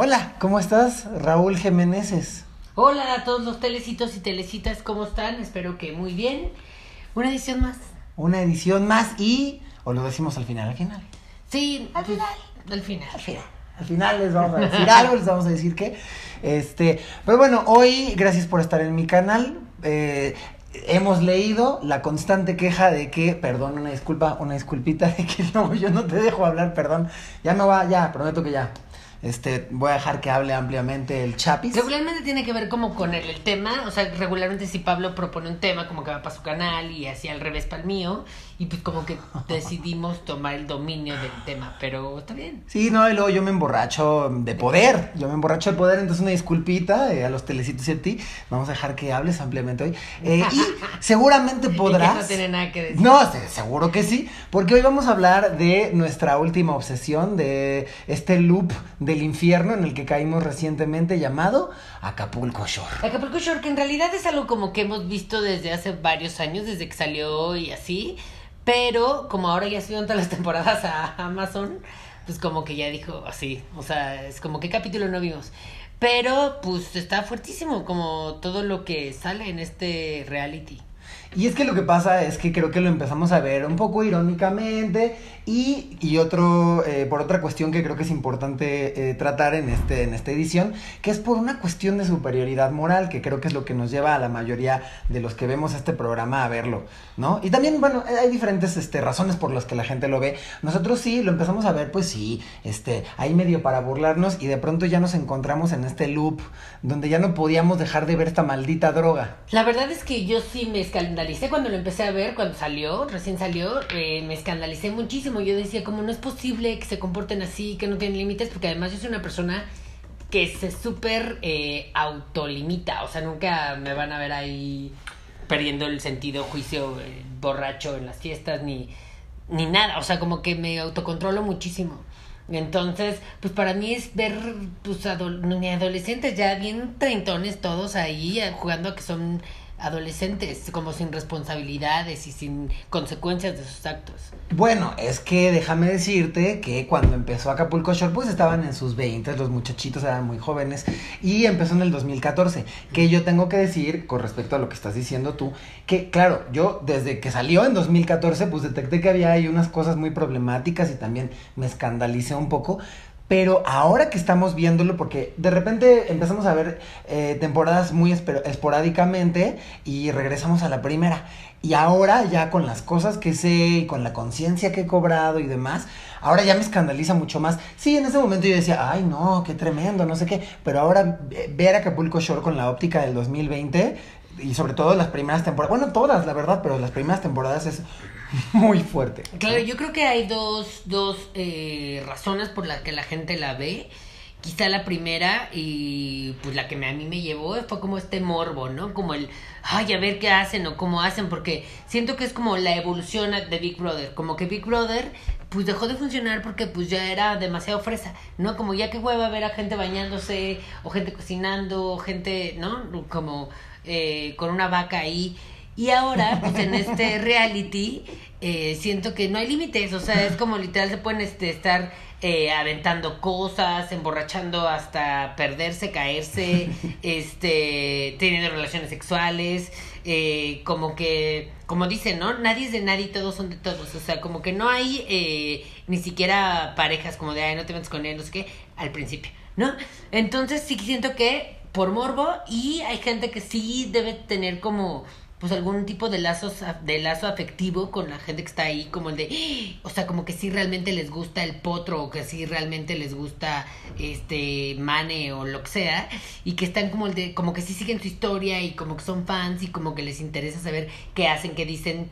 Hola, ¿cómo estás? Raúl Jiménez. Hola a todos los telecitos y telecitas, ¿cómo están? Espero que muy bien. Una edición más. Una edición más y... ¿O lo decimos al final? Al final. Sí, Al pues, final. Al final. Al final. Al final les vamos a decir algo, les vamos a decir que. Este, pero bueno, hoy, gracias por estar en mi canal. eh, hemos leído la constante queja de que, perdón, una disculpa, una disculpita de que no, yo no te dejo hablar, perdón. Ya no va, ya, prometo que ya. Este, voy a dejar que hable ampliamente el Chapis. Regularmente tiene que ver como con el, el tema, o sea, regularmente si Pablo propone un tema como que va para su canal y así al revés para el mío, y pues como que decidimos tomar el dominio del tema, pero está bien. Sí, no, y luego yo me emborracho de poder. Yo me emborracho de poder, entonces una disculpita eh, a los telecitos y a ti. Vamos a dejar que hables ampliamente hoy. Eh, y seguramente Y que podrás. no tiene nada que decir. No, se- seguro que sí, porque hoy vamos a hablar de nuestra última obsesión, de este loop del infierno en el que caímos recientemente llamado Acapulco Shore. Acapulco Shore, que en realidad es algo como que hemos visto desde hace varios años, desde que salió y así, pero como ahora ya subieron todas las temporadas a Amazon, pues como que ya dijo así, o sea, es como que capítulo no vimos. Pero pues está fuertísimo como todo lo que sale en este reality. Y es que lo que pasa es que creo que lo empezamos a ver un poco irónicamente y, y otro, eh, por otra cuestión que creo que es importante eh, tratar en, este, en esta edición, que es por una cuestión de superioridad moral, que creo que es lo que nos lleva a la mayoría de los que vemos este programa a verlo, ¿no? Y también, bueno, hay diferentes este, razones por las que la gente lo ve. Nosotros sí, lo empezamos a ver, pues sí, este, ahí medio para burlarnos y de pronto ya nos encontramos en este loop donde ya no podíamos dejar de ver esta maldita droga. La verdad es que yo sí me escandalicé cuando lo empecé a ver, cuando salió, recién salió, eh, me escandalicé muchísimo. Yo decía, como no es posible que se comporten así, que no tienen límites, porque además yo soy una persona que se súper eh, autolimita, o sea, nunca me van a ver ahí perdiendo el sentido, juicio, eh, borracho en las fiestas, ni, ni nada, o sea, como que me autocontrolo muchísimo. Entonces, pues para mí es ver, pues, ni adolescentes ya bien treintones todos ahí jugando a que son adolescentes, como sin responsabilidades y sin consecuencias de sus actos. Bueno, es que déjame decirte que cuando empezó Acapulco Shore, pues estaban en sus 20, los muchachitos eran muy jóvenes, y empezó en el 2014. Que yo tengo que decir, con respecto a lo que estás diciendo tú, que claro, yo desde que salió en 2014, pues detecté que había ahí unas cosas muy problemáticas y también me escandalicé un poco. Pero ahora que estamos viéndolo, porque de repente empezamos a ver eh, temporadas muy esporádicamente y regresamos a la primera. Y ahora ya con las cosas que sé y con la conciencia que he cobrado y demás, ahora ya me escandaliza mucho más. Sí, en ese momento yo decía, ay no, qué tremendo, no sé qué. Pero ahora ver Acapulco Shore con la óptica del 2020 y sobre todo las primeras temporadas, bueno, todas la verdad, pero las primeras temporadas es muy fuerte. Claro, yo creo que hay dos, dos eh, razones por las que la gente la ve. Quizá la primera y pues la que a mí me llevó fue como este morbo, ¿no? Como el, ay, a ver qué hacen o cómo hacen, porque siento que es como la evolución de Big Brother, como que Big Brother pues dejó de funcionar porque pues ya era demasiado fresa, ¿no? Como ya que hueva ver a gente bañándose o gente cocinando, o gente, ¿no? Como eh, con una vaca ahí. Y ahora, pues en este reality, eh, siento que no hay límites, o sea, es como literal se pueden este, estar eh, aventando cosas, emborrachando hasta perderse, caerse, este, teniendo relaciones sexuales, eh, como que, como dicen, ¿no? Nadie es de nadie y todos son de todos, o sea, como que no hay eh, ni siquiera parejas como de, ay, no te metes con él, no sé qué, al principio, ¿no? Entonces sí siento que por morbo y hay gente que sí debe tener como pues algún tipo de lazos de lazo afectivo con la gente que está ahí como el de o sea como que sí realmente les gusta el potro o que sí realmente les gusta este mane o lo que sea y que están como el de como que sí siguen su historia y como que son fans y como que les interesa saber qué hacen qué dicen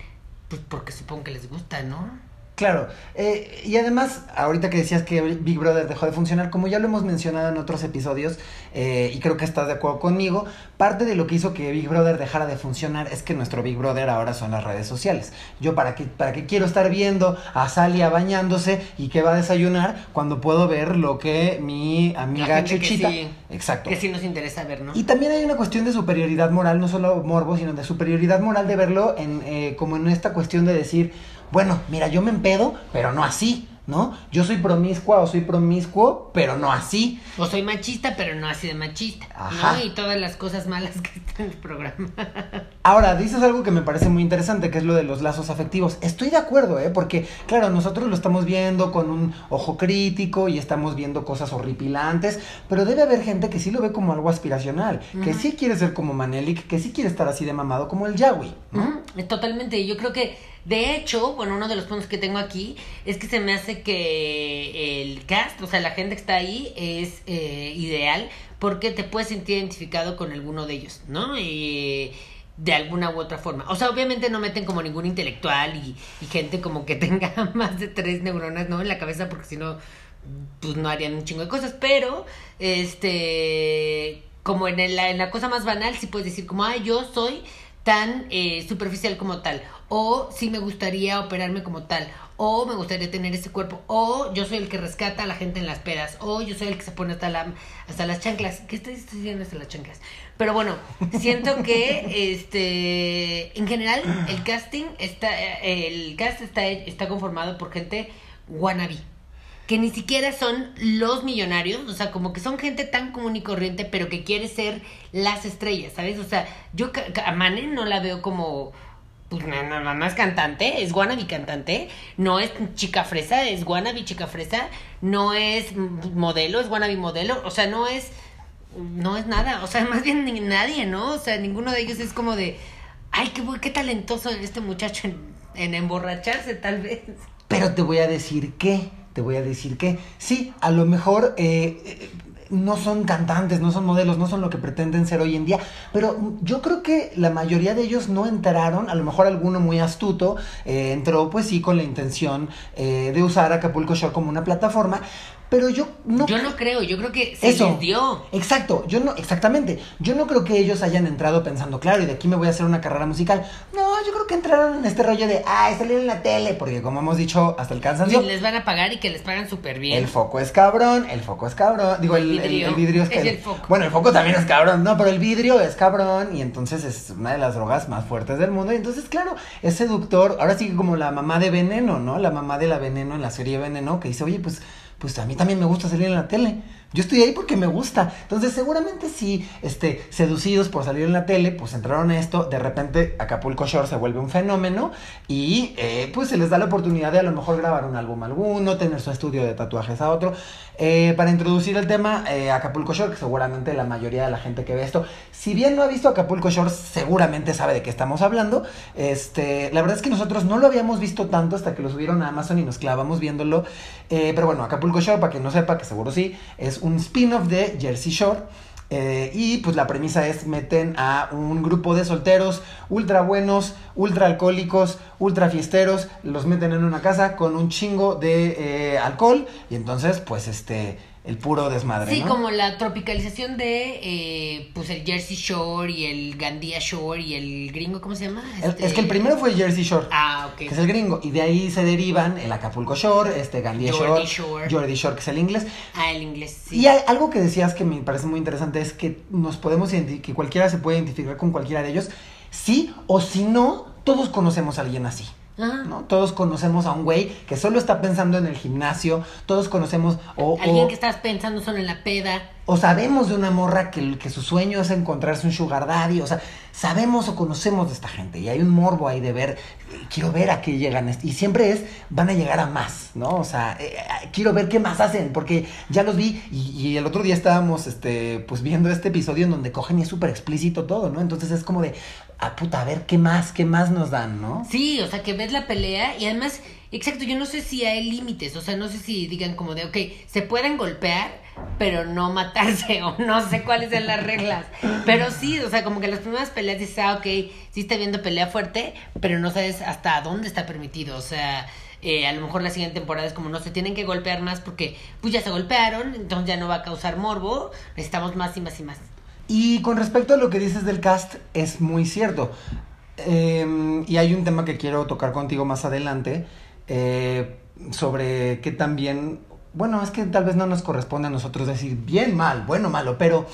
pues porque supongo que les gusta no Claro, eh, y además, ahorita que decías que Big Brother dejó de funcionar, como ya lo hemos mencionado en otros episodios, eh, y creo que estás de acuerdo conmigo, parte de lo que hizo que Big Brother dejara de funcionar es que nuestro Big Brother ahora son las redes sociales. Yo para qué, para qué quiero estar viendo a Salia bañándose y que va a desayunar cuando puedo ver lo que mi amiga gente que Chuchita... sí- Exacto. que sí nos interesa ver no Y también hay una cuestión de superioridad moral, no solo morbo, sino de superioridad moral de verlo en, eh, como en esta cuestión de decir, bueno, mira, yo me empedo, pero no así, ¿no? Yo soy promiscua o soy promiscuo, pero no así. O soy machista, pero no así de machista. Ajá. ¿no? Y todas las cosas malas que están en el programa. Ahora, dices algo que me parece muy interesante, que es lo de los lazos afectivos. Estoy de acuerdo, ¿eh? Porque, claro, nosotros lo estamos viendo con un ojo crítico y estamos viendo cosas horripilantes, pero debe haber gente que sí lo ve como algo aspiracional, que sí quiere ser como Manelik, que sí quiere estar así de mamado como el Yawi, ¿no? Ujú, Totalmente. Yo creo que, de hecho, bueno, uno de los puntos que tengo aquí es que se me hace que el cast, o sea, la gente que está ahí es eh, ideal porque te puedes sentir identificado con alguno de ellos, ¿no? Y, de alguna u otra forma. O sea, obviamente no meten como ningún intelectual y, y gente como que tenga más de tres neuronas, ¿no? En la cabeza porque si no, pues no harían un chingo de cosas. Pero, este, como en, en la cosa más banal, sí puedes decir como, ah, yo soy tan eh, superficial como tal. O sí me gustaría operarme como tal. O me gustaría tener ese cuerpo. O yo soy el que rescata a la gente en las pedas. O yo soy el que se pone hasta, la, hasta las chanclas. ¿Qué estoy diciendo hasta las chanclas? Pero bueno, siento que este en general el casting está eh, el cast está está conformado por gente wannabe que ni siquiera son los millonarios, o sea, como que son gente tan común y corriente, pero que quiere ser las estrellas, ¿sabes? O sea, yo a Mane no la veo como, pues nada no, es cantante, es wannabe cantante, no es chica fresa, es wannabe chica fresa, no es modelo, es wannabe modelo, o sea, no es, no es nada, o sea, más bien ni nadie, ¿no? O sea, ninguno de ellos es como de, ay, qué, qué talentoso este muchacho en, en emborracharse, tal vez. Pero te voy a decir que, te voy a decir que, sí, a lo mejor eh, eh, no son cantantes, no son modelos, no son lo que pretenden ser hoy en día, pero yo creo que la mayoría de ellos no entraron, a lo mejor alguno muy astuto eh, entró pues sí con la intención de usar Acapulco Shore como una plataforma, pero yo no... Yo no creo, yo creo que se Eso. les dio. Exacto, yo no, exactamente. Yo no creo que ellos hayan entrado pensando, claro, y de aquí me voy a hacer una carrera musical. No, yo creo que entraron en este rollo de, ay, salir en la tele, porque como hemos dicho hasta el Y cansancio, les van a pagar y que les pagan súper bien. el foco es cabrón, el foco es cabrón. Digo, el, El el- vidrio. el vidrio es que. El foco. Bueno, el foco también es cabrón, no, pero el vidrio es cabrón y entonces es una de las drogas más fuertes del mundo. Y entonces, claro, es seductor. Ahora sí que como la mamá de Veneno, ¿no? La mamá de la Veneno en la serie Veneno, que dice, oye, pues, pues a mí también me gusta salir en la tele. Yo estoy ahí porque me gusta. Entonces, seguramente sí, este, seducidos por salir en la tele, pues entraron a esto. De repente, Acapulco Shore se vuelve un fenómeno y eh, pues se les da la oportunidad de a lo mejor grabar un álbum alguno, tener su estudio de tatuajes a otro. Eh, para introducir el tema, eh, Acapulco Shore, que seguramente la mayoría de la gente que ve esto, si bien no ha visto Acapulco Shore, seguramente sabe de qué estamos hablando. Este, la verdad es que nosotros no lo habíamos visto tanto hasta que lo subieron a Amazon y nos clavamos viéndolo. Pero bueno, Acapulco Shore, para quien no sepa, que seguro sí, es un spin-off de Jersey Shore. Eh, y pues la premisa es meten a un grupo de solteros ultra buenos, ultra alcohólicos, ultra fiesteros, los meten en una casa con un chingo de eh, alcohol y entonces pues este el puro desmadre. Sí, ¿no? como la tropicalización de eh, pues el Jersey Shore y el Gandia Shore y el gringo, ¿cómo se llama? El- Este- Es que el primero fue el Jersey Shore. Ah, ok. Que es el gringo, y de ahí se derivan el Acapulco Shore, este Gandhi Geordie Shore, Shore. Geordie Shore, que es el inglés. Ah, el inglés, sí. Y hay algo que decías que me parece muy interesante es que nos podemos que cualquiera se puede identificar con cualquiera de ellos, sí o si no, todos conocemos a alguien así. Ajá. ¿no? Todos conocemos a un güey que solo está pensando en el gimnasio, todos conocemos o, Alguien o- que estás pensando solo en la peda. o sabemos de una morra que, que su sueño es encontrarse un sugar daddy, o sea, sabemos o conocemos de esta gente y hay un morbo ahí de ver, quiero ver a qué llegan, y siempre es, van a llegar a más, ¿no? O sea, eh, eh, quiero ver qué más hacen, porque ya los vi y, y el otro día estábamos, este, pues viendo este episodio en donde cogen y es súper explícito todo, ¿no? Entonces es como de, ah, puta, a ver qué más, qué más nos dan, ¿no? Sí, o sea, que ves la pelea y además, exacto, yo no sé si hay límites, o sea, no sé si digan como de, ok, se pueden golpear, pero no matarse, o no sé cuáles son las reglas. Pero sí, o sea, como que las primeras peleas dices, ah, ok, sí está viendo pelea fuerte, pero no sabes hasta dónde está permitido, o sea... eh, a lo mejor la siguiente temporada es como no se tienen que golpear más porque pues ya se golpearon, entonces ya no va a causar morbo, necesitamos más y más y más. Y con respecto a lo que dices del cast, es muy cierto. Eh, y hay un tema que quiero tocar contigo más adelante eh, sobre qué también bueno, es que tal vez no nos corresponde a nosotros decir bien, mal, bueno, malo, pero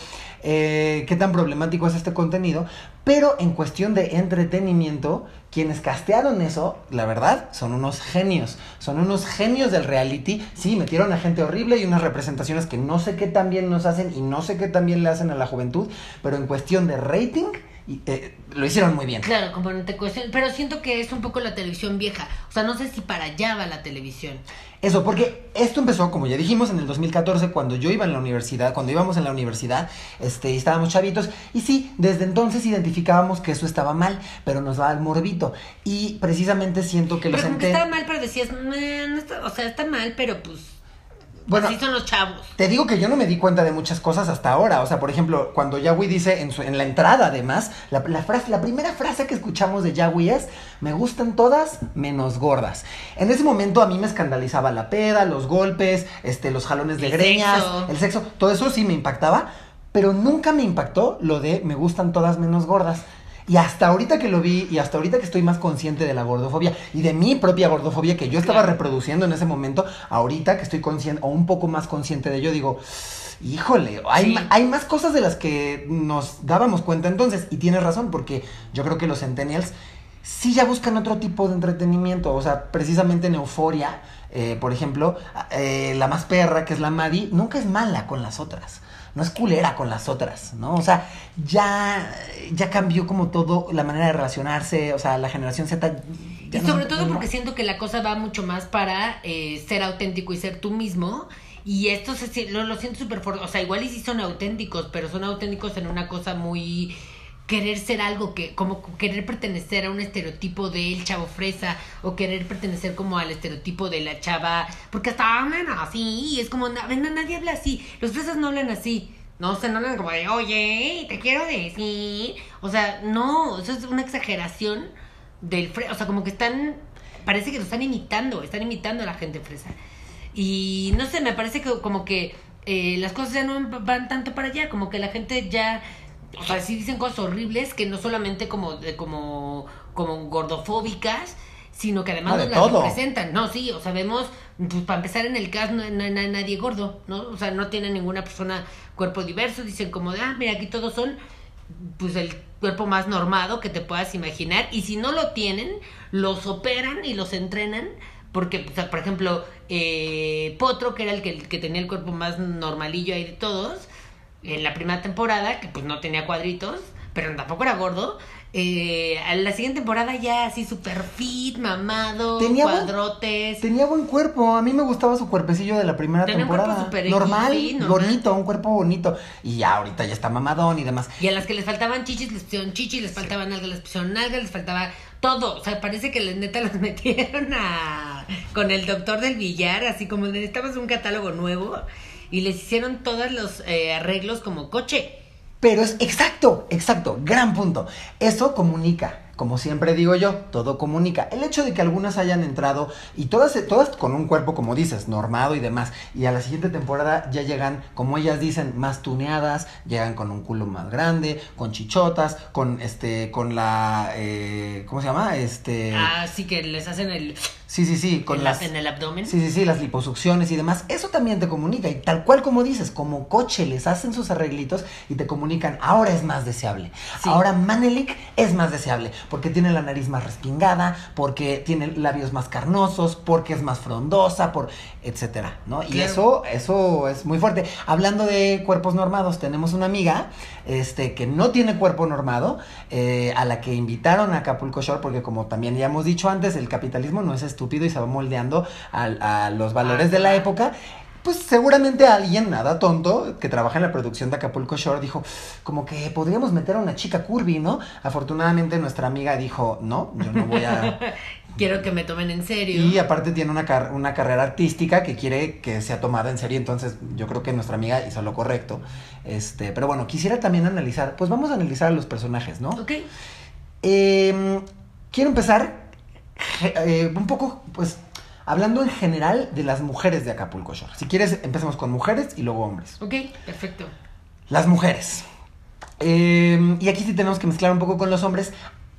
eh, qué tan problemático es este contenido. Pero en cuestión de entretenimiento, quienes castearon eso, la verdad, son unos genios. Son unos genios del reality. Sí, metieron a gente horrible y unas representaciones que no sé qué tan bien nos hacen y no sé qué tan bien le hacen a la juventud, pero en cuestión de rating y, eh, lo hicieron muy bien. Claro, como no te cuestión, pero siento que es un poco la televisión vieja. O sea, no sé si para allá va la televisión. Eso, porque esto empezó, como ya dijimos, en el 2014, cuando yo iba en la universidad, cuando íbamos en la universidad, este, y estábamos chavitos, y sí, desde entonces identificábamos que eso estaba mal, pero nos daba el morbito. Y precisamente siento que lo Pero senté. estaba mal, pero decías, "Nah, no está- o sea, está mal, pero pues Bueno, así son los chavos. Te digo que yo no me di cuenta de muchas cosas hasta ahora. O sea, por ejemplo, cuando Yahweh dice en, su- en la entrada, además, la, la frase, la primera frase que escuchamos de Yahweh es: Me gustan todas menos gordas. En ese momento a mí me escandalizaba la peda, los golpes, este, los jalones de El greñas, sexo. el sexo. Todo eso sí me impactaba, pero nunca me impactó lo de me gustan todas menos gordas. Y hasta ahorita que lo vi y hasta ahorita que estoy más consciente de la gordofobia y de mi propia gordofobia que yo estaba reproduciendo en ese momento, ahorita que estoy consciente o un poco más consciente de ello, digo, híjole, hay, Sí. hay más cosas de las que nos dábamos cuenta entonces. Y tienes razón, porque yo creo que los centennials sí ya buscan otro tipo de entretenimiento. O sea, precisamente en Euforia, eh, por ejemplo, eh, la más perra, que es la Maddie, nunca es mala con las otras. No es culera con las otras, ¿no? O sea, ya, ya cambió como todo la manera de relacionarse. O sea, la generación Z. Y no- sobre todo no- porque siento que la cosa va mucho más para eh, ser auténtico y ser tú mismo. Y esto se, lo, lo siento súper fuerte. O sea, igual y sí son auténticos, pero son auténticos en una cosa muy querer ser algo que, como querer pertenecer a un estereotipo del chavo fresa, o querer pertenecer como al estereotipo de la chava, porque hasta hablan así, es como, na- ven, nadie habla así, los fresas no hablan así, no, o no hablan como de, oye, te quiero decir, o sea, no, eso es una exageración del fresa, o sea, como que están, parece que lo están imitando, están imitando a la gente fresa. Y no sé, me parece que como que eh, las cosas ya no van tanto para allá, como que la gente ya, o sea, sí dicen cosas horribles que no solamente como, de- como, como gordofóbicas, sino que además No, nos las todo. representan. No, sí, o sea, vemos, pues para empezar en el cast no, no hay na- nadie gordo, ¿no? O sea, no tiene ninguna persona cuerpo diverso, dicen como de, ah, mira, aquí todos son pues el cuerpo más normado que te puedas imaginar y si no lo tienen los operan y los entrenan porque o sea, por ejemplo eh, Potro que era el que, el que tenía el cuerpo más normalillo ahí de todos en la primera temporada que pues no tenía cuadritos pero tampoco era gordo eh, a la siguiente temporada ya así super fit mamado Tenía buen- cuadrotes Tenía buen cuerpo, a mí me gustaba su cuerpecillo de la primera Tenía un temporada. cuerpo súper normal, easy, normal. bonito, un cuerpo bonito. Y ya ahorita ya está mamadón y demás. Y a las que les faltaban chichis, les pusieron chichis, les faltaban algo, les pusieron algo, les faltaba todo. O sea, parece que les neta los metieron a con el doctor del billar, así como necesitabas un catálogo nuevo. Y les hicieron todos los eh, arreglos como coche. Pero es exacto, exacto, gran punto. Eso comunica. Como siempre digo yo, todo comunica. El hecho de que algunas hayan entrado y todas, todas con un cuerpo, como dices, normado y demás, y a la siguiente temporada ya llegan, como ellas dicen, más tuneadas, llegan con un culo más grande, con chichotas, con este, con la, eh, ¿cómo se llama? Este, Así que les hacen el sí, sí, sí, con en, las, la- en el abdomen. Sí, sí, sí, las liposucciones y demás. Eso también te comunica. Y tal cual como dices, como coche les hacen sus arreglitos y te comunican, ahora es más deseable. Sí. Ahora Manelik es más deseable. Porque tiene la nariz más respingada, porque tiene labios más carnosos, porque es más frondosa, por etcétera, ¿no? Y eso, eso es muy fuerte. Hablando de cuerpos normados, tenemos una amiga, este, que no tiene cuerpo normado, eh, a la que invitaron a Acapulco Shore, porque como también ya hemos dicho antes, el capitalismo no es estúpido y se va moldeando al- a, los valores de la época. Pues seguramente alguien, nada tonto, que trabaja en la producción de Acapulco Shore, dijo, como que podríamos meter a una chica curvy, ¿no? Afortunadamente nuestra amiga dijo, no, yo no voy a... Quiero que me tomen en serio. Y aparte tiene una, car- una carrera artística que quiere que sea tomada en serio, entonces yo creo que nuestra amiga hizo lo correcto. Este, pero bueno, quisiera también analizar, pues vamos a analizar a los personajes, ¿no? Ok. Eh, quiero empezar eh, un poco, pues, hablando en general de las mujeres de Acapulco Shore. Si quieres, empecemos con mujeres y luego hombres. Ok, perfecto. Las mujeres. Eh, y aquí sí tenemos que mezclar un poco con los hombres.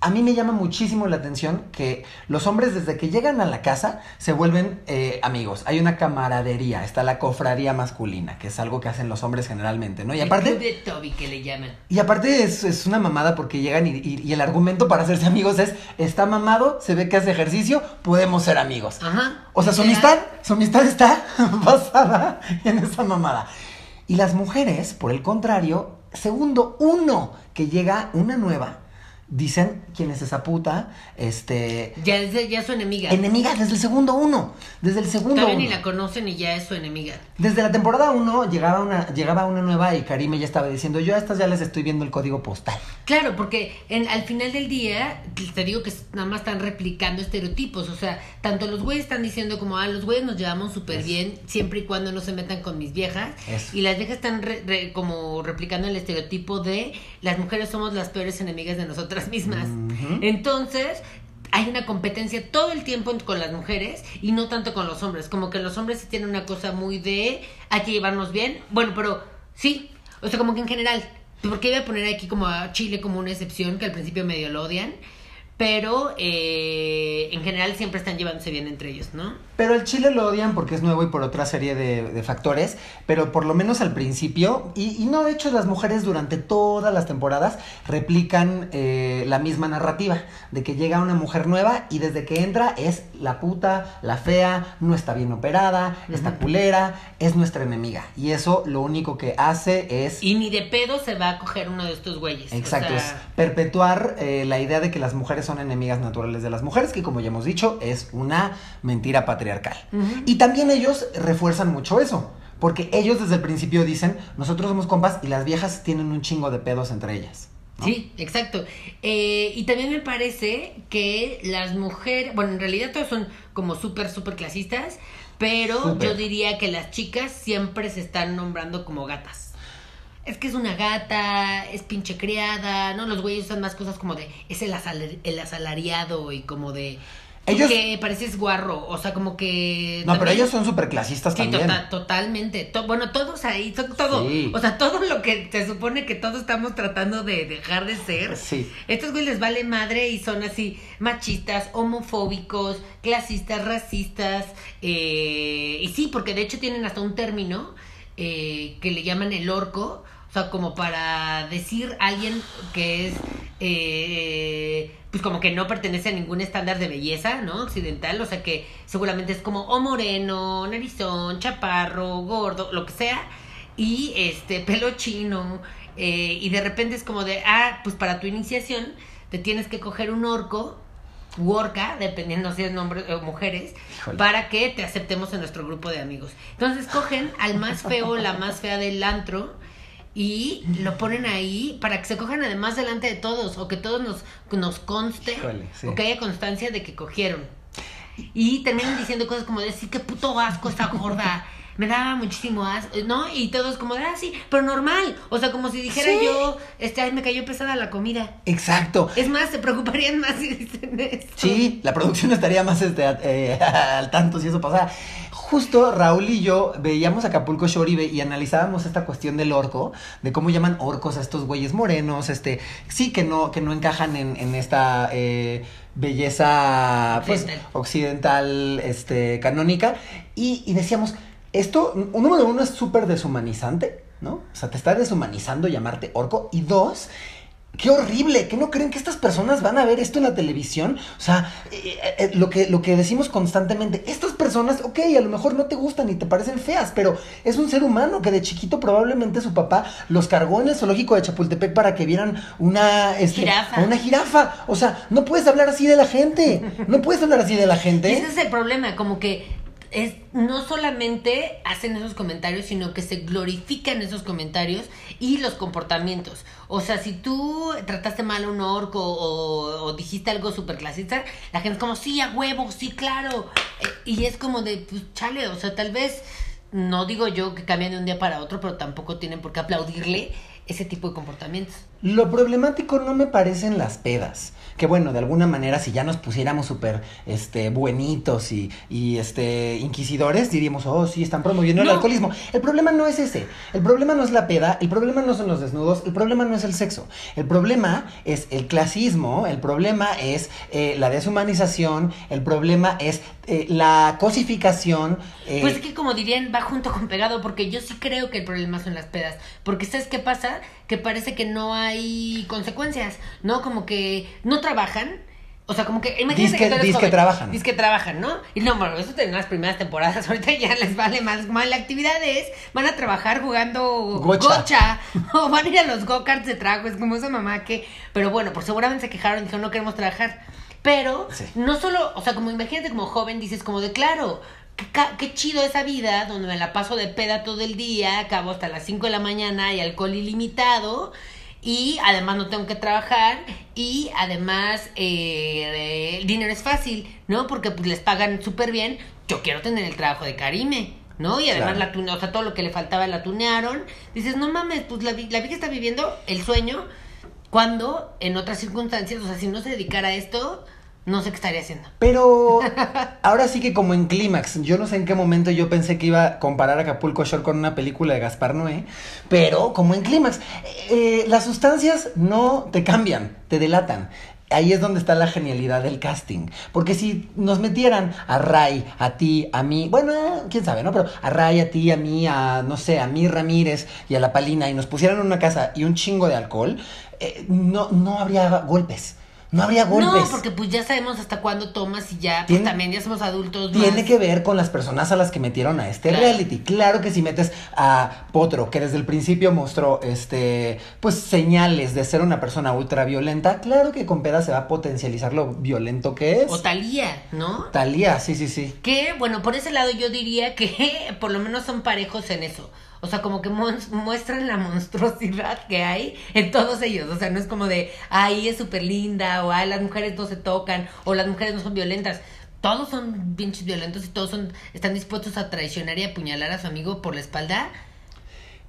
A mí me llama muchísimo la atención que los hombres desde que llegan a la casa se vuelven eh, amigos. Hay una camaradería, está la cofradía masculina, que es algo que hacen los hombres generalmente, ¿no? Y El aparte... club de Toby que le llaman. Y aparte es, es una mamada porque llegan y, y- y el argumento para hacerse amigos es, está mamado, se ve que hace ejercicio, podemos ser amigos. Ajá. O sea, su amistad, su amistad está basada en esa mamada. Y las mujeres, por el contrario, segundo uno que llega una nueva, dicen quién es esa puta, este... Ya es, ya es su enemiga. Enemiga desde el segundo uno, desde el segundo Todavía uno. ni la conocen y ya es su enemiga. Desde la temporada 1 llegaba una, llegaba una nueva y Karime ya estaba diciendo, yo a estas ya les estoy viendo el código postal. Claro, porque en, al final del día, te digo que nada más están replicando estereotipos. O sea, tanto los güeyes están diciendo como, ah, los güeyes nos llevamos súper bien siempre y cuando no se metan con mis viejas. Eso. Y las viejas están re- re- como replicando el estereotipo de las mujeres somos las peores enemigas de nosotras mismas. Entonces, hay una competencia todo el tiempo con las mujeres y no tanto con los hombres. Como que los hombres sí tienen una cosa muy de hay que llevarnos bien. Bueno, pero sí. O sea, como que en general. Porque iba a poner aquí como a Chile como una excepción, que al principio medio lo odian. Pero eh, en general siempre están llevándose bien entre ellos, ¿no? Pero el chile lo odian porque es nuevo y por otra serie de, de factores, pero por lo menos al principio, y, y no, de hecho las mujeres durante todas las temporadas replican eh, la misma narrativa, de que llega una mujer nueva y desde que entra es la puta, la fea, no está bien operada, está culera, es nuestra enemiga. Y eso lo único que hace es... Y ni de pedo se va a coger uno de estos güeyes. o Exacto, sea, es perpetuar eh, la idea de que las mujeres son enemigas naturales de las mujeres, que como ya hemos dicho, es una mentira patriarcal. Y también ellos refuerzan mucho eso, porque ellos desde el principio dicen, nosotros somos compas y las viejas tienen un chingo de pedos entre ellas. ¿no? Sí, exacto. Eh, y también me parece que las mujeres, bueno, en realidad todos son como súper, súper clasistas, pero yo diría que las chicas siempre se están nombrando como gatas. Es que es una gata, es pinche criada, ¿no? Los güeyes usan más cosas como de, es el, el asalariado y como de... Ellos- Que pareces guarro, o sea, como que... No, pero ellos son súper clasistas Sí, también. tota- totalmente. To- bueno, todos ahí, to- todo. Sí. O sea, todo lo que se supone que todos estamos tratando de dejar de ser. Sí. Estos güeyes les vale madre y son así machistas, homofóbicos, clasistas, racistas. eh, y sí, porque de hecho tienen hasta un término eh, que le llaman el orco. O sea, como para decir a alguien que es, eh, pues como que no pertenece a ningún estándar de belleza, ¿no? Occidental. O sea, que seguramente es como o moreno, narizón, chaparro, gordo, lo que sea. Y este, pelo chino. eh, y de repente es como de, ah, pues para tu iniciación te tienes que coger un orco u orca, dependiendo si es hombre o mujeres, Híjole. para que te aceptemos en nuestro grupo de amigos. Entonces cogen al más feo, la más fea del antro y lo ponen ahí para que se cojan además delante de todos o que todos nos, nos conste Híjole, sí. o que haya constancia de que cogieron. Y terminan diciendo cosas como decir qué puto asco esta gorda. Me daba muchísimo asco, ¿no? Y todos como de, ah, sí, pero normal. O sea, como si dijera Sí. yo, este, ay, me cayó pesada la comida. Exacto. Es más, se preocuparían más si dicen eso. Sí, la producción estaría más este, eh, al tanto si eso pasara. Justo Raúl y yo veíamos Acapulco Shore y, analizábamos esta cuestión del orco, de cómo llaman orcos a estos güeyes morenos, este, sí que no, que no encajan en, en esta eh, belleza pues, Occidental. este, canónica, y, y decíamos, esto, número uno, es súper deshumanizante, ¿no? O sea, te está deshumanizando llamarte orco, y dos, Qué horrible, que no creen que estas personas van a ver esto en la televisión. O sea, eh, eh, lo, que, lo que decimos constantemente, estas personas, ok, a lo mejor no te gustan y te parecen feas, pero es un ser humano que de chiquito probablemente su papá los cargó en el zoológico de Chapultepec para que vieran una, este, Jirafa. una jirafa. O sea, no puedes hablar así de la gente. No puedes hablar así de la Y gente. ese es el problema, como que es no solamente hacen esos comentarios, sino que se glorifican esos comentarios y los comportamientos. O sea, si tú trataste mal a un orco o, dijiste algo súper clasista, la gente es como, sí, a huevo, sí, claro. Eh, Y es como de, pues, chale, o sea, tal vez, no digo yo que cambien de un día para otro, pero tampoco tienen por qué aplaudirle ese tipo de comportamientos. Lo problemático no me parecen las pedas. Que bueno, de alguna manera, si ya nos pusiéramos súper este, buenitos y, y este, inquisidores, diríamos, oh, sí, están promoviendo el alcoholismo. El problema no es ese. El problema no es la peda, el problema no son los desnudos, el problema no es el sexo. El problema es el clasismo, el problema es eh, la deshumanización, el problema es eh, la cosificación. eh, Pues es que como dirían, va junto con pegado, porque yo sí creo que el problema son las pedas. Porque ¿sabes qué pasa? Que parece que no hay consecuencias, ¿no? Como que no trabajan. O sea, como que imagínate Diz que- que, que trabajan. diz que trabajan, ¿no? Y no, bueno, eso en las primeras temporadas, ahorita ya les vale más. Como la actividad es, van a trabajar jugando Gocha. gocha, o van a ir a los go-karts de trago, es como esa mamá que... Pero bueno, pues seguramente se quejaron y dijeron, no queremos trabajar. Pero Sí. no solo, o sea, como imagínate como joven, dices como de, claro, qué, chido esa vida donde me la paso de peda todo el día, acabo hasta las 5 de la mañana y alcohol ilimitado. Y además no tengo que trabajar y además eh, el dinero es fácil, ¿no? Porque pues les pagan súper bien. Yo quiero tener el trabajo de Karime, ¿no? Y además Claro. la tune- o sea, todo lo que le faltaba la tunearon. Dices, no mames, pues la, la vida está viviendo el sueño cuando en otras circunstancias, o sea, si no se dedicara a esto, no sé qué estaría haciendo. Pero ahora sí que como en Clímax, yo no sé en qué momento yo pensé que iba a comparar Acapulco Shore con una película de Gaspar Noé, pero como en Clímax, eh, las sustancias no te cambian, te delatan. Ahí es donde está la genialidad del casting. Porque si nos metieran a Ray, a ti, a mí, bueno, eh, quién sabe, ¿no? Pero a Ray, a ti, a mí, a, no sé, a mí Ramírez y a la Palina y nos pusieran en una casa y un chingo de alcohol, eh, no, no habría golpes. No habría golpes. No, porque pues ya sabemos hasta cuándo tomas y ya, pues también ya somos adultos. Tiene más. que ver con las personas a las que metieron a este Claro. reality. Claro que si metes a Potro, que desde el principio mostró este pues señales de ser una persona ultra violenta, claro que con peda se va a potencializar lo violento que es. O Talía, ¿no? Talía, sí, sí, sí. Que, bueno, por ese lado yo diría que por lo menos son parejos en eso. O sea, como que muestran la monstruosidad que hay en todos ellos. O sea, no es como de, ay, es súper linda, o ay, las mujeres no se tocan, o las mujeres no son violentas. Todos son pinches violentos y todos son, están dispuestos a traicionar y apuñalar a su amigo por la espalda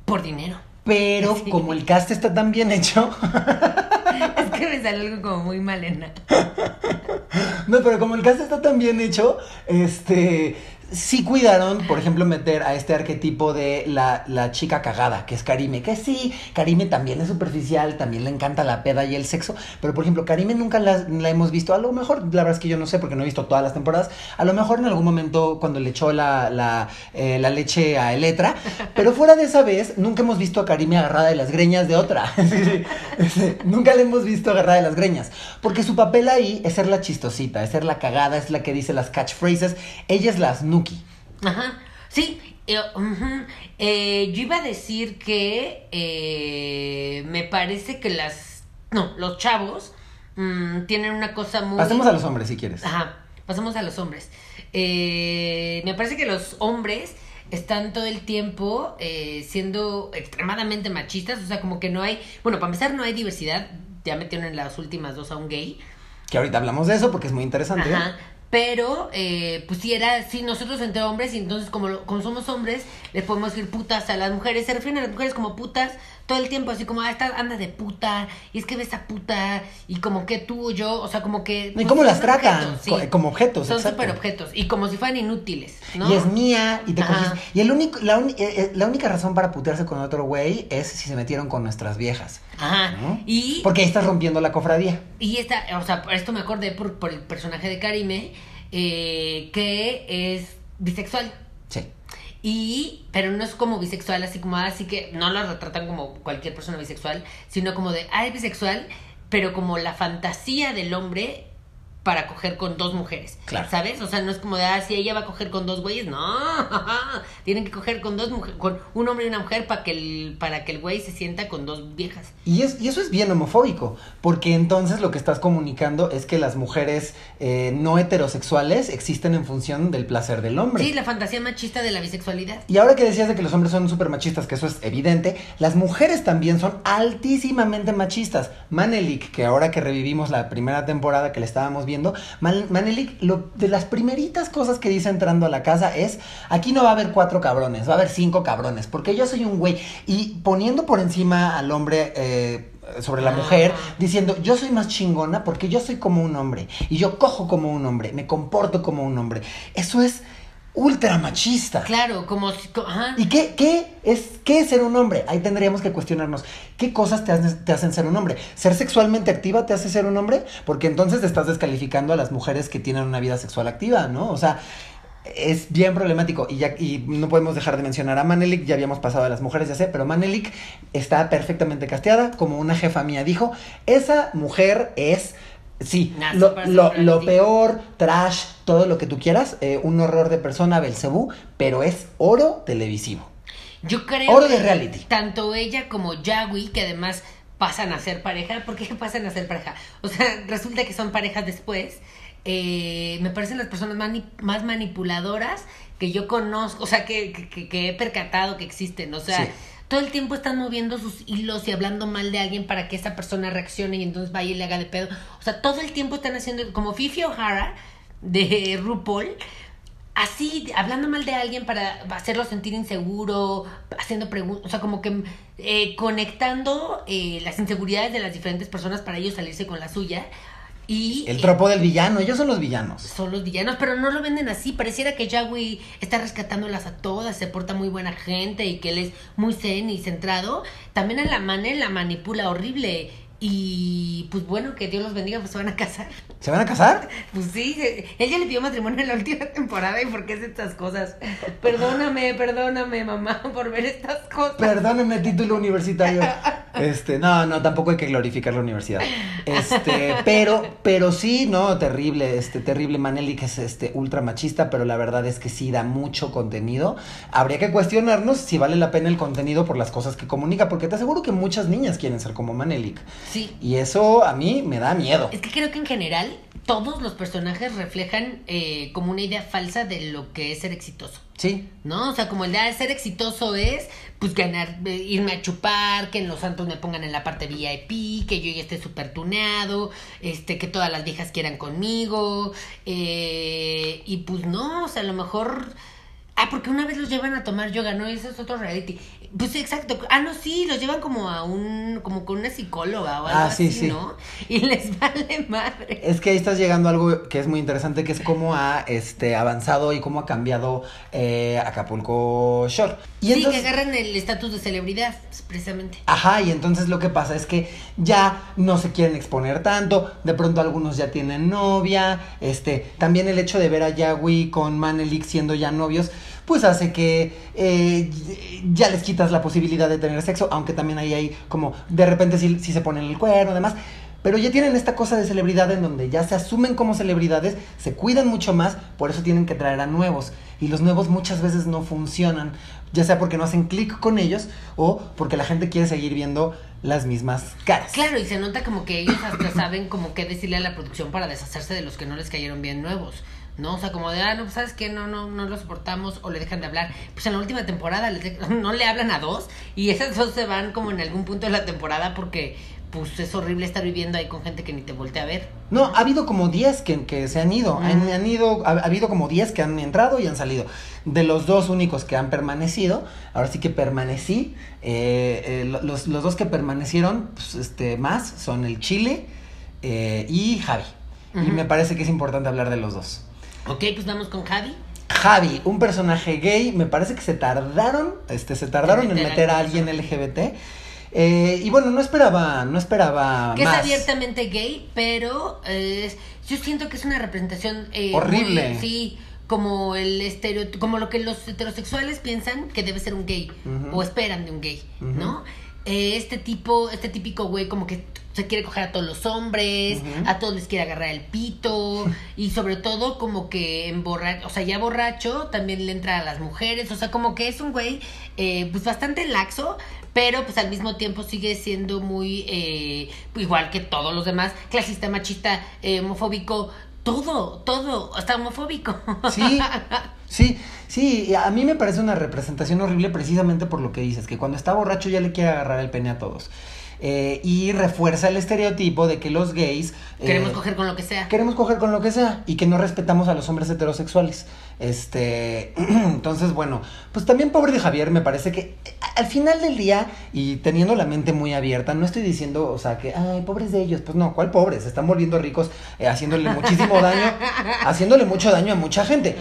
por dinero. Pero Sí. como el cast está tan bien hecho, Es que me sale algo como muy malena. no, pero como el cast está tan bien hecho, este sí cuidaron, por ejemplo, meter a este arquetipo de la, la chica cagada, que es Karime, que sí, Karime también es superficial, también le encanta la peda y el sexo, pero por ejemplo, Karime nunca la, la hemos visto, a lo mejor, la verdad es que yo no sé porque no he visto todas las temporadas, a lo mejor en algún momento cuando le echó la, la, eh, leche a Eletra, pero fuera de esa vez, nunca hemos visto a Karime agarrada de las greñas de otra, nunca la hemos visto agarrada de las greñas, porque su papel ahí es ser la chistosita, es ser la cagada, es la que dice las catchphrases, ella es la Ajá, sí. eh. Eh, yo iba a decir que eh, me parece que las... No, los chavos mm, tienen una cosa muy... Pasemos a los hombres si quieres. Ajá, pasamos a los hombres. Eh, me parece que los hombres están todo el tiempo siendo extremadamente machistas, o sea, como que no hay... Bueno, para empezar no hay diversidad, ya metieron en las últimas dos a un gay. Que ahorita hablamos de eso porque es muy interesante. Ajá. Pero, eh, pues sí, era así, nosotros entre hombres, y entonces como, como somos hombres, les podemos decir putas a las mujeres. Se refieren a las mujeres como putas todo el tiempo, así como, ah, esta anda de puta, y es que ves a puta, y como que tú o yo, o sea, como que... ¿Y cómo las tratan? objetos, sí. Co- como objetos, Son súper objetos, y como si fueran inútiles, ¿no? Y es mía, y te cogiste. Y el único, la, uni- eh, eh, la única razón para putearse con otro güey es si se metieron con nuestras viejas. Ajá. ¿no? Y... Porque ahí estás rompiendo la cofradía. Y esta, o sea, esto me acordé por, por el personaje de Karime, eh, que es bisexual. Y, pero no es como bisexual, así como, así que no lo retratan como cualquier persona bisexual, sino como de, ah, es bisexual, pero como la fantasía del hombre para coger con dos mujeres. Claro. ¿Sabes? O sea, no es como de, ah, si ella va a coger con dos güeyes, no. Tienen que coger con dos mujeres, con un hombre y una mujer para que el, para que el güey se sienta con dos viejas. Y, es, y eso es bien homofóbico, porque entonces lo que estás comunicando es que las mujeres eh, no heterosexuales existen en función del placer del hombre. Sí, la fantasía machista de la bisexualidad. Y ahora que decías de que los hombres son súper machistas, que eso es evidente, las mujeres también son altísimamente machistas. Manelik, que ahora que revivimos la primera temporada que le estábamos viendo, viendo, Man- Manelik, lo, de las primeritas cosas que dice entrando a la casa es, aquí no va a haber cuatro cabrones, va a haber cinco cabrones, porque yo soy un güey. Y poniendo por encima al hombre... eh, sobre la mujer, Ajá. diciendo, yo soy más chingona porque yo soy como un hombre, y yo cojo como un hombre, me comporto como un hombre. Eso es ultra machista. Claro, como Ajá. ¿Y qué, qué, es, qué es ser un hombre? Ahí tendríamos que cuestionarnos. ¿Qué cosas te hacen, te hacen ser un hombre? ¿Ser sexualmente activa te hace ser un hombre? Porque entonces estás descalificando a las mujeres que tienen una vida sexual activa, ¿no? O sea, es bien problemático. Y, ya, y no podemos dejar de mencionar a Manelik. Ya habíamos pasado a las mujeres, ya sé, pero Manelik está perfectamente casteada. Como una jefa mía dijo, esa mujer es... Sí, lo, lo- lo peor, trash, todo lo que tú quieras, eh, un horror de persona, Belcebú, pero es oro televisivo. Yo creo Oro de que reality. tanto ella como Yagui, que además pasan a ser pareja, ¿por qué pasan a ser pareja? O sea, resulta que son parejas después. eh, me parecen las personas mani- más manipuladoras que yo conozco, o sea, que, que- que- que he percatado que existen. O sea, Sí. Todo el tiempo están moviendo sus hilos y hablando mal de alguien para que esa persona reaccione y entonces vaya y le haga de pedo. O sea, todo el tiempo están haciendo, como Fifi O'Hara de RuPaul, así, hablando mal de alguien para hacerlo sentir inseguro, haciendo preguntas, o sea, como que eh, conectando eh, las inseguridades de las diferentes personas para ellos salirse con la suya. Y El tropo del villano, ellos son los villanos. son los villanos, pero no lo venden así. Pareciera que Yagui está rescatándolas a todas, se porta muy buena gente y que él es muy zen y centrado. También a la Mane la manipula horrible. Y pues bueno, que Dios los bendiga, pues se van a casar. ¿Se van a casar? Pues sí, se- ella le pidió matrimonio en la última temporada y por qué hace estas cosas. Perdóname, perdóname, mamá, por ver estas cosas. Perdónenme, título universitario. Este, no, no, tampoco hay que glorificar la universidad. Este, pero, pero sí, no, terrible, este, terrible Maneli, que es este ultra machista, pero la verdad es que sí da mucho contenido. Habría que cuestionarnos si vale la pena el contenido por las cosas que comunica, porque te aseguro que muchas niñas quieren ser como Manelik. Sí. Y eso a mí me da miedo. Es que creo que en general todos los personajes reflejan eh, como una idea falsa de lo que es ser exitoso. Sí. ¿No? O sea, como el de ser exitoso es, pues ganar, eh, irme a chupar, que en los santos me pongan en la parte VIP, que yo ya esté súper tuneado, este, que todas las viejas quieran conmigo, eh, y pues no, o sea, a lo mejor... Ah, porque una vez los llevan a tomar yoga, ¿no? Eso es otro reality. Pues sí, exacto. Ah, no, sí, los llevan como a un, como con una psicóloga o algo Ah, sí, así, sí. ¿no? Y les vale madre. Es que ahí estás llegando a algo que es muy interesante, que es cómo ha este, avanzado y cómo ha cambiado eh, Acapulco Shore. Y sí, entonces, que agarran el estatus de celebridad, pues, precisamente. Ajá, y entonces lo que pasa es que ya no se quieren exponer tanto, de pronto algunos ya tienen novia, este, también el hecho de ver a Yagui con Manelik siendo ya novios, pues hace que eh, ya les quitas la posibilidad de tener sexo, aunque también ahí hay como, de repente sí se ponen el cuerno demás, pero ya tienen esta cosa de celebridad en donde ya se asumen como celebridades, se cuidan mucho más, por eso tienen que traer a nuevos. Y los nuevos muchas veces no funcionan, ya sea porque no hacen clic con ellos o porque la gente quiere seguir viendo las mismas caras. Claro, y se nota como que ellos hasta saben como qué decirle a la producción para deshacerse de los que no les cayeron bien nuevos. ¿No? O sea, como de, ah, no, pues, ¿sabes qué? No, no, no lo soportamos o le dejan de hablar. Pues en la última temporada les de- no le hablan a dos y esas dos se van como en algún punto de la temporada porque, pues, es horrible estar viviendo ahí con gente que ni te voltea a ver. No, ha habido como 10 que, que se han ido. Mm. Han, han ido, ha, ha habido como 10 que han entrado y han salido. De los dos únicos que han permanecido, ahora sí que permanecí. eh, eh, lo- los, los dos que permanecieron pues, este, más son el Chile eh, y Javi. Y me parece que es importante hablar de los dos. Ok, pues vamos con Javi. Javi, un personaje gay, me parece que se tardaron, este, se tardaron en meter a meter a alguien LGBT. Eh, y bueno, no esperaba, no esperaba Que es abiertamente gay, pero eh, yo siento que es una representación eh, Horrible. muy- sí, como el estereotipo, como lo que los heterosexuales piensan que debe ser un gay o esperan de un gay. ¿no? Eh, este tipo, este típico güey como que se quiere coger a todos los hombres, a todos les quiere agarrar el pito y sobre todo como que en borracho, o sea, ya borracho también le entra a las mujeres, o sea, como que es un güey eh, pues bastante laxo, pero pues al mismo tiempo sigue siendo muy eh, igual que todos los demás, clasista, machista, eh, homofóbico, todo, todo, hasta homofóbico. Sí, sí, sí, a mí me parece una representación horrible precisamente por lo que dices, que cuando está borracho ya le quiere agarrar el pene a todos. eh, y refuerza el estereotipo de que los gays... eh, Queremos coger con lo que sea. queremos coger con lo que sea y que no respetamos a los hombres heterosexuales. Este, entonces, bueno, pues también pobre de Javier, me parece que eh, al final del día y teniendo la mente muy abierta, no estoy diciendo, o sea, que, ay, pobres de ellos, pues no, ¿cuál pobres? Se están volviendo ricos, eh, haciéndole muchísimo daño, haciéndole mucho daño a mucha gente.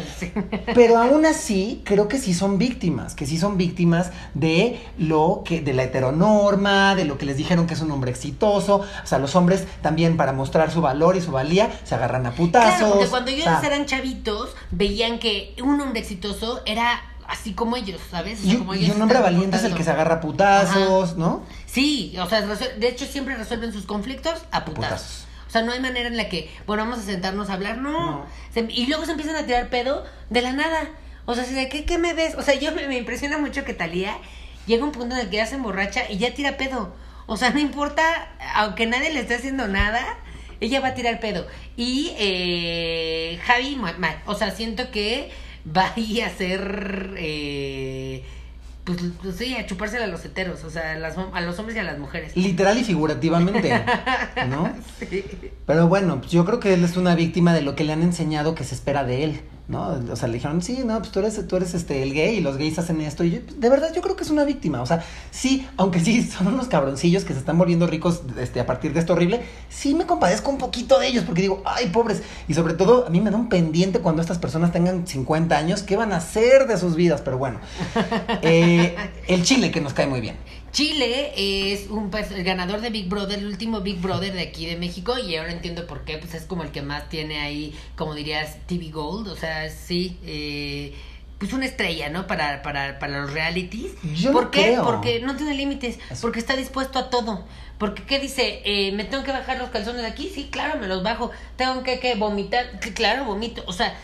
Pero aún así, creo que sí son víctimas, que sí son víctimas de lo que, de la heteronorma, de lo que les dijeron que es un hombre exitoso. O sea, los hombres también para mostrar su valor y su valía se agarran a putazos. Claro, porque cuando o ellos sea, eran chavitos, veían que un hombre exitoso era así como ellos, ¿sabes? O sea, y, como y ellos un hombre valiente es el que se agarra a putazos, ¿no? Sí, o sea, de hecho siempre resuelven sus conflictos a putazos. Putazos. O sea, no hay manera en la que, bueno, vamos a sentarnos a hablar, no. No. Se- y luego se empiezan a tirar pedo de la nada. O sea, de, ¿qué, qué me ves? O sea, yo me, me impresiona mucho que Talía llega a un punto en el que ya se emborracha y ya tira pedo. O sea, no importa, aunque nadie le esté haciendo nada, ella va a tirar pedo. Y eh, Javi, mal. O sea, siento que va a ir a hacer... Eh, pues, pues sí, a chupársela a los heteros, o sea, a, las, a los hombres y a las mujeres. Literal y figurativamente, ¿no? Sí. Pero bueno, pues yo creo que él es una víctima de lo que le han enseñado que se espera de él, ¿no? O sea, le dijeron, sí, no, pues tú eres, tú eres este, el gay y los gays hacen esto. Y yo, pues, de verdad yo creo que es una víctima. O sea, sí, aunque sí son unos cabroncillos que se están volviendo ricos este, a partir de esto horrible, sí me compadezco un poquito de ellos porque digo, ay, pobres. Y sobre todo, a mí me da un pendiente cuando estas personas tengan 50 años, ¿qué van a hacer de sus vidas? Pero bueno, eh, el chile que nos cae muy bien. Chile es un pers- el ganador de Big Brother, el último Big Brother de aquí de México, y ahora entiendo por qué, pues es como el que más tiene ahí, como dirías, TV Gold, o sea, sí, eh, pues una estrella, ¿no? Para, para, para los realities. Yo no ¿Por qué? creo. Porque no tiene límites, porque está dispuesto a todo. Porque, ¿qué dice? Eh, ¿Me tengo que bajar los calzones de aquí? Sí, claro, me los bajo. ¿Tengo que, que vomitar? Claro, vomito. O sea,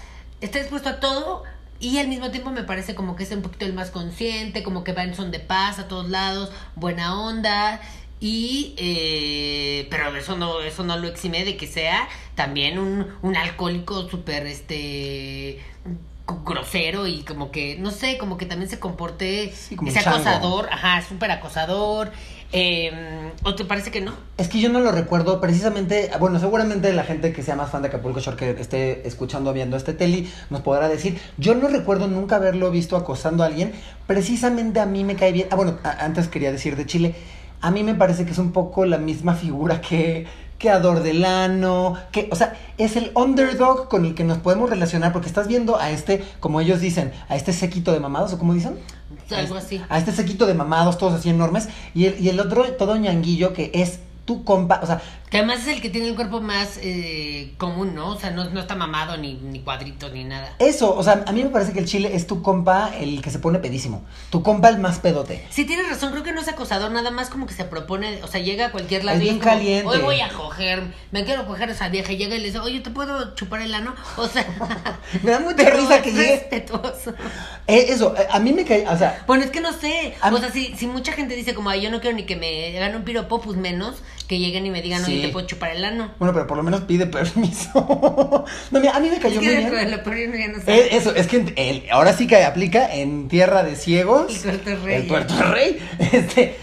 está dispuesto a todo y al mismo tiempo me parece como que es un poquito el más consciente, como que va en son de paz a todos lados, buena onda. Y, eh, pero eso no, eso no lo exime de que sea también un, un alcohólico súper, este, grosero y como que, no sé, como que también se comporte, Sí, como ese chango. acosador, ajá, súper acosador. Eh, ¿O te parece que no? Es que yo no lo recuerdo precisamente, bueno, seguramente la gente que sea más fan de Acapulco Shore que esté escuchando viendo este teli nos podrá decir, yo no recuerdo nunca haberlo visto acosando a alguien, precisamente a mí me cae bien, ah bueno, antes quería decir de Chile, a mí me parece que es un poco la misma figura que que Ador Delano, que, o sea, es el underdog con el que nos podemos relacionar, porque estás viendo a este, como ellos dicen, a este séquito de mamados, o como dicen, Algo así. a este sequito de mamados, todos así enormes, y el, y el otro, todo ñanguillo, que es tu compa, o sea, Que además es el que tiene el cuerpo más eh, común, ¿no? O sea, no, no está mamado ni, ni cuadrito ni nada. eso, o sea, a mí me parece que el chile es tu compa el que se pone pedísimo, tu compa el más pedote. Sí, tienes razón, creo que no es acosador, nada más como que se propone, o sea, llega a cualquier lado Es y bien como, caliente. hoy voy a coger, me quiero coger a esa vieja, y llega y le dice, oye, ¿te puedo chupar el ano? O sea, Me da mucha risa que llegue. respetuoso. Eh, eso, eh, a mí me cae, o sea, Bueno, es que no sé, o mí- sea, si, si mucha gente dice como, ay, yo no quiero ni que me hagan un piropo, pues menos que lleguen y me digan, oye, ¿te puedo chupar el ano? bueno, pero por lo menos pide permiso. no, mira, a mí me Es cayó que muy bien. lo ya no sé. Eh, eso, es que el- ahora sí que aplica en tierra de ciegos. El tuerto es rey. El tuerto es rey. Este,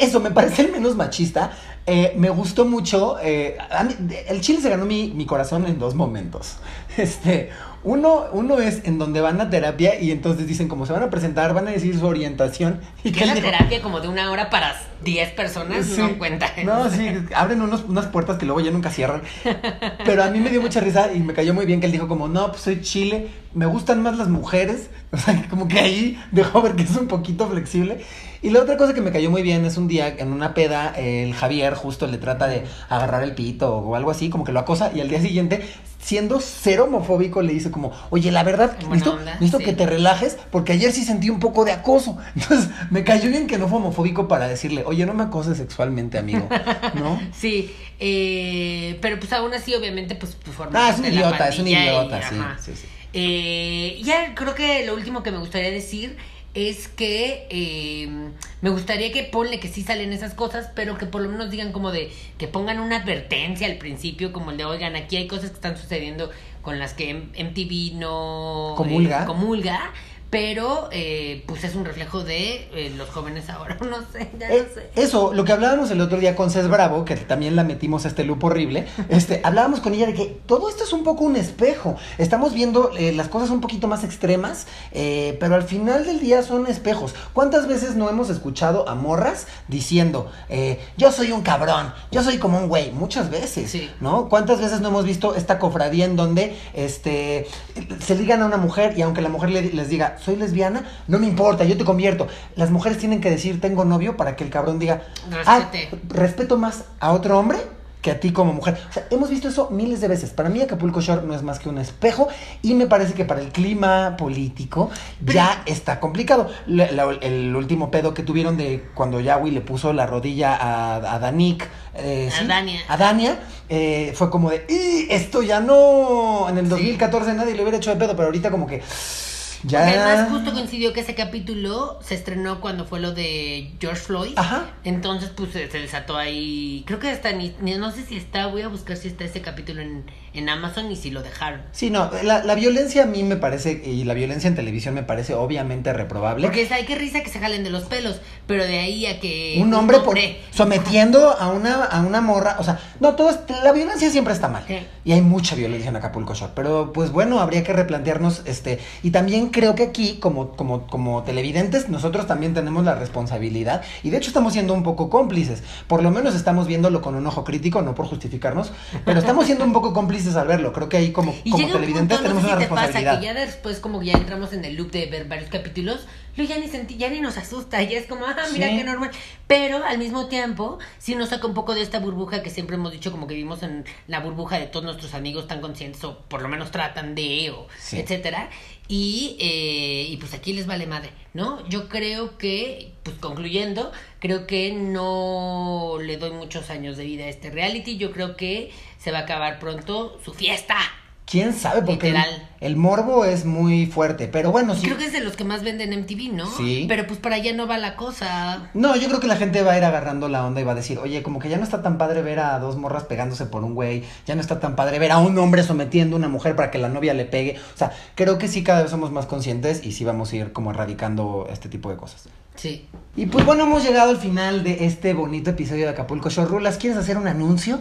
eso, me parece el menos machista. Eh, me gustó mucho. eh, mí- el chile se ganó mi, mi corazón en dos momentos. Este, uno, uno es en donde van a terapia y entonces dicen, como se van a presentar, van a decir su orientación. Y Que la dijo, terapia como de una hora para 10 personas, Sí. no cuenta. No, sí, abren unos, unas puertas que luego ya nunca cierran. Pero a mí me dio mucha risa y me cayó muy bien que él dijo como, no, pues soy chile, me gustan más las mujeres. O sea, como que ahí dejó ver que es un poquito flexible. Y la otra cosa que me cayó muy bien es un día en una peda, el Javier justo le trata de agarrar el pito o algo así, como que lo acosa y al día siguiente, siendo cero homofóbico, le dice como, oye, la verdad, necesito, onda, necesito sí. que te relajes porque ayer sí sentí un poco de acoso. Entonces, me cayó bien que no fue homofóbico para decirle, oye, no me acoses sexualmente, amigo, ¿no? Sí, eh, pero pues aún así, obviamente, pues, pues forma Ah, es un idiota, es un y- idiota, sí, sí, sí. Eh, ya creo que lo último que me gustaría decir es que eh, me gustaría que ponle que sí salen esas cosas, pero que por lo menos digan como de que pongan una advertencia al principio, como el de oigan, aquí hay cosas que están sucediendo con las que MTV no Comulga. eh, comulga, pero eh, pues es un reflejo de eh, los jóvenes ahora, no sé, ya Eh, no sé. Eso, lo que hablábamos el otro día con Cés Bravo, que también la metimos a este loop horrible, este, hablábamos con ella de que todo esto es un poco un espejo. Estamos viendo eh, las cosas un poquito más extremas, eh, pero al final del día son espejos. ¿Cuántas veces no hemos escuchado a morras diciendo, eh, yo soy un cabrón, yo soy como un güey? Muchas veces, Sí. ¿no? ¿Cuántas veces no hemos visto esta cofradía en donde este, se ligan a una mujer y aunque la mujer le- les diga, soy lesbiana, no me importa, yo te convierto. Las mujeres tienen que decir, tengo novio, para que el cabrón diga, ah, respeto más a otro hombre que a ti como mujer. O sea, hemos visto eso miles de veces. Para mí Acapulco Shore no es más que un espejo y me parece que para el clima político ya está complicado. La- la- el último pedo que tuvieron de cuando Yahweh le puso la rodilla a, a Danik. eh, A ¿sí? Dania. A Dania, eh, fue como de, "Y esto ya no. En el Sí. 2014 nadie le hubiera hecho de pedo, pero ahorita como que ya. Porque además justo coincidió que ese capítulo se estrenó cuando fue lo de George Floyd. Ajá. Entonces, pues se desató ahí. Creo que hasta ni, no sé si está, voy a buscar si está ese capítulo en, en Amazon y si lo dejaron. Sí, no, la, la violencia a mí me parece, y la violencia en televisión me parece obviamente reprobable. Porque es, ay, qué risa que se jalen de los pelos, pero de ahí a que un hombre por sometiendo a una, a una morra, o sea, no, todo es- la violencia siempre está mal. Sí. Y hay mucha violencia en Acapulco Shore, pero pues bueno, habría que replantearnos este y también creo que aquí como como como televidentes nosotros también tenemos la responsabilidad y de hecho estamos siendo un poco cómplices. Por lo menos estamos viéndolo con un ojo crítico, no por justificarnos, pero estamos siendo un poco cómplices al verlo. Creo que ahí como Y como un televidentes punto, no tenemos sé si una te pasa, responsabilidad. que ya después como ya entramos en el loop de ver varios capítulos, luego ya ni sentí, ya ni nos asusta, ya es como, ah, mira Sí. qué normal. Pero al mismo tiempo, sí nos saca un poco de esta burbuja que siempre hemos dicho como que vivimos en la burbuja de todos nuestros amigos tan conscientes o por lo menos tratan de, o Sí. etcétera. Y, eh, y pues aquí les vale madre, ¿no? Yo creo que, pues concluyendo, creo que no le doy muchos años de vida a este reality. Yo creo que se va a acabar pronto su fiesta. ¿Quién sabe? Porque el, morbo es muy fuerte, pero bueno, sí. Creo que es de los que más venden MTV, ¿no? Sí. Pero pues para allá no va la cosa. No, yo creo que la gente va a ir agarrando la onda y va a decir, oye, como que ya no está tan padre ver a dos morras pegándose por un güey, ya no está tan padre ver a un hombre sometiendo a una mujer para que la novia le pegue. O sea, creo que sí cada vez somos más conscientes y sí vamos a ir como erradicando este tipo de cosas. Sí. Y pues bueno, hemos llegado al final de este bonito episodio de Acapulco Shore. Rulas, ¿quieres hacer un anuncio?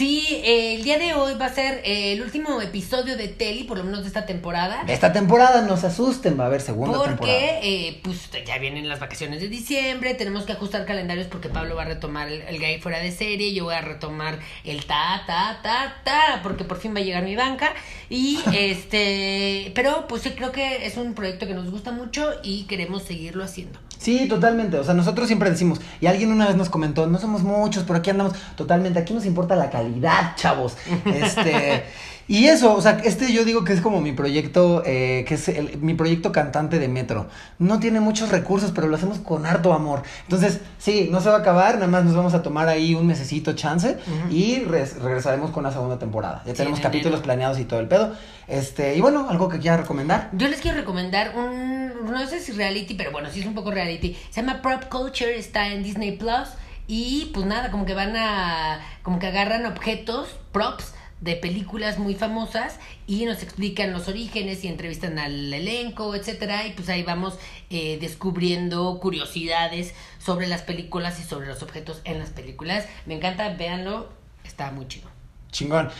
Sí, eh, el día de hoy va a ser eh, el último episodio de Telly, por lo menos de esta temporada. De esta temporada, no se asusten, va a haber segunda temporada. Porque, eh, pues, ya vienen las vacaciones de diciembre, tenemos que ajustar calendarios porque Pablo va a retomar el, el gay fuera de serie, yo voy a retomar el ta, ta, ta, ta, porque por fin va a llegar mi banca. Y, este, pero, pues sí, creo que es un proyecto que nos gusta mucho y queremos seguirlo haciendo. Sí, totalmente. O sea, nosotros siempre decimos, y alguien una vez nos comentó, no somos muchos, pero aquí andamos totalmente. Aquí nos importa la calidad, chavos. Este. Y eso, o sea, este yo digo que es como mi proyecto, eh, que es el- mi proyecto cantante de Metro. No tiene muchos recursos, pero lo hacemos con harto amor. Entonces, sí, no se va a acabar, nada más nos vamos a tomar ahí un mesecito chance y res- regresaremos con la segunda temporada. Ya Sí, tenemos en capítulos enero. planeados y todo el pedo. Este, y bueno, algo que quiera recomendar. Yo les quiero recomendar un, no sé si reality, pero bueno, sí es un poco reality. Se llama Prop Culture, está en Disney Plus. Y pues nada, como que van a, como que agarran objetos, props de películas muy famosas y nos explican los orígenes y entrevistan al elenco, etcétera. Y pues ahí vamos eh, descubriendo curiosidades sobre las películas y sobre los objetos en las películas. Me encanta, véanlo, está muy chido. Chingón.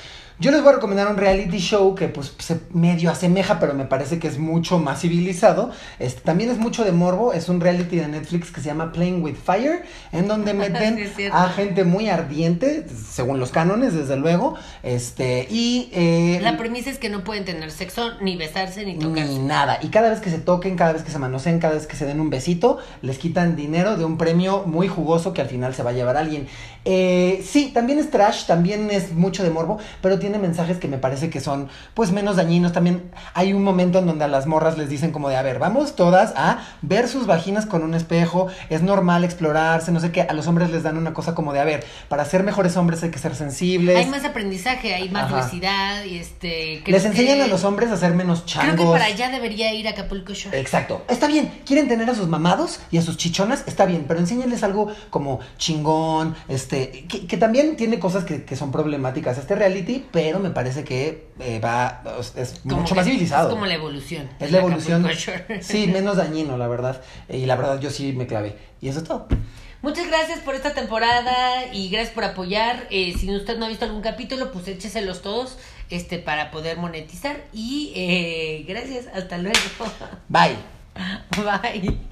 Yo les voy a recomendar un reality show que pues se medio asemeja, pero me parece que es mucho más civilizado. Este, también es mucho de morbo. Es un reality de Netflix que se llama Playing with Fire, en donde meten Sí, a gente muy ardiente, según los cánones, desde luego. Este, y eh, La premisa es que no pueden tener sexo, ni besarse, ni tocarse. ni nada. Y cada vez que se toquen, cada vez que se manoseen, cada vez que se den un besito, les quitan dinero de un premio muy jugoso que al final se va a llevar alguien. Eh, sí, también es trash, también es mucho de morbo, pero tiene mensajes que me parece que son pues menos dañinos. También hay un momento en donde a las morras les dicen como de, a ver, vamos todas a ver sus vaginas con un espejo, es normal explorarse, no sé qué. A los hombres les dan una cosa como de, a ver, para ser mejores hombres hay que ser sensibles. Hay más aprendizaje, hay más velocidad y este... les enseñan que- a los hombres a ser menos changos. Creo que para allá debería ir Acapulco Shore. Exacto. Está bien. Quieren tener a sus mamados y a sus chichonas, está bien, pero enséñenles algo como chingón, este, que, que también tiene cosas que, que son problemáticas a este reality, pero me parece que eh, va, es Como mucho más civilizado. Es como la evolución. Es la evolución. Sí, menos dañino, la verdad. Y la verdad, yo sí me clavé. Y eso es todo. Muchas gracias por esta temporada y gracias por apoyar. Eh, si usted no ha visto algún capítulo, pues écheselos todos este, para poder monetizar. Y eh, gracias, hasta luego. Bye. Bye.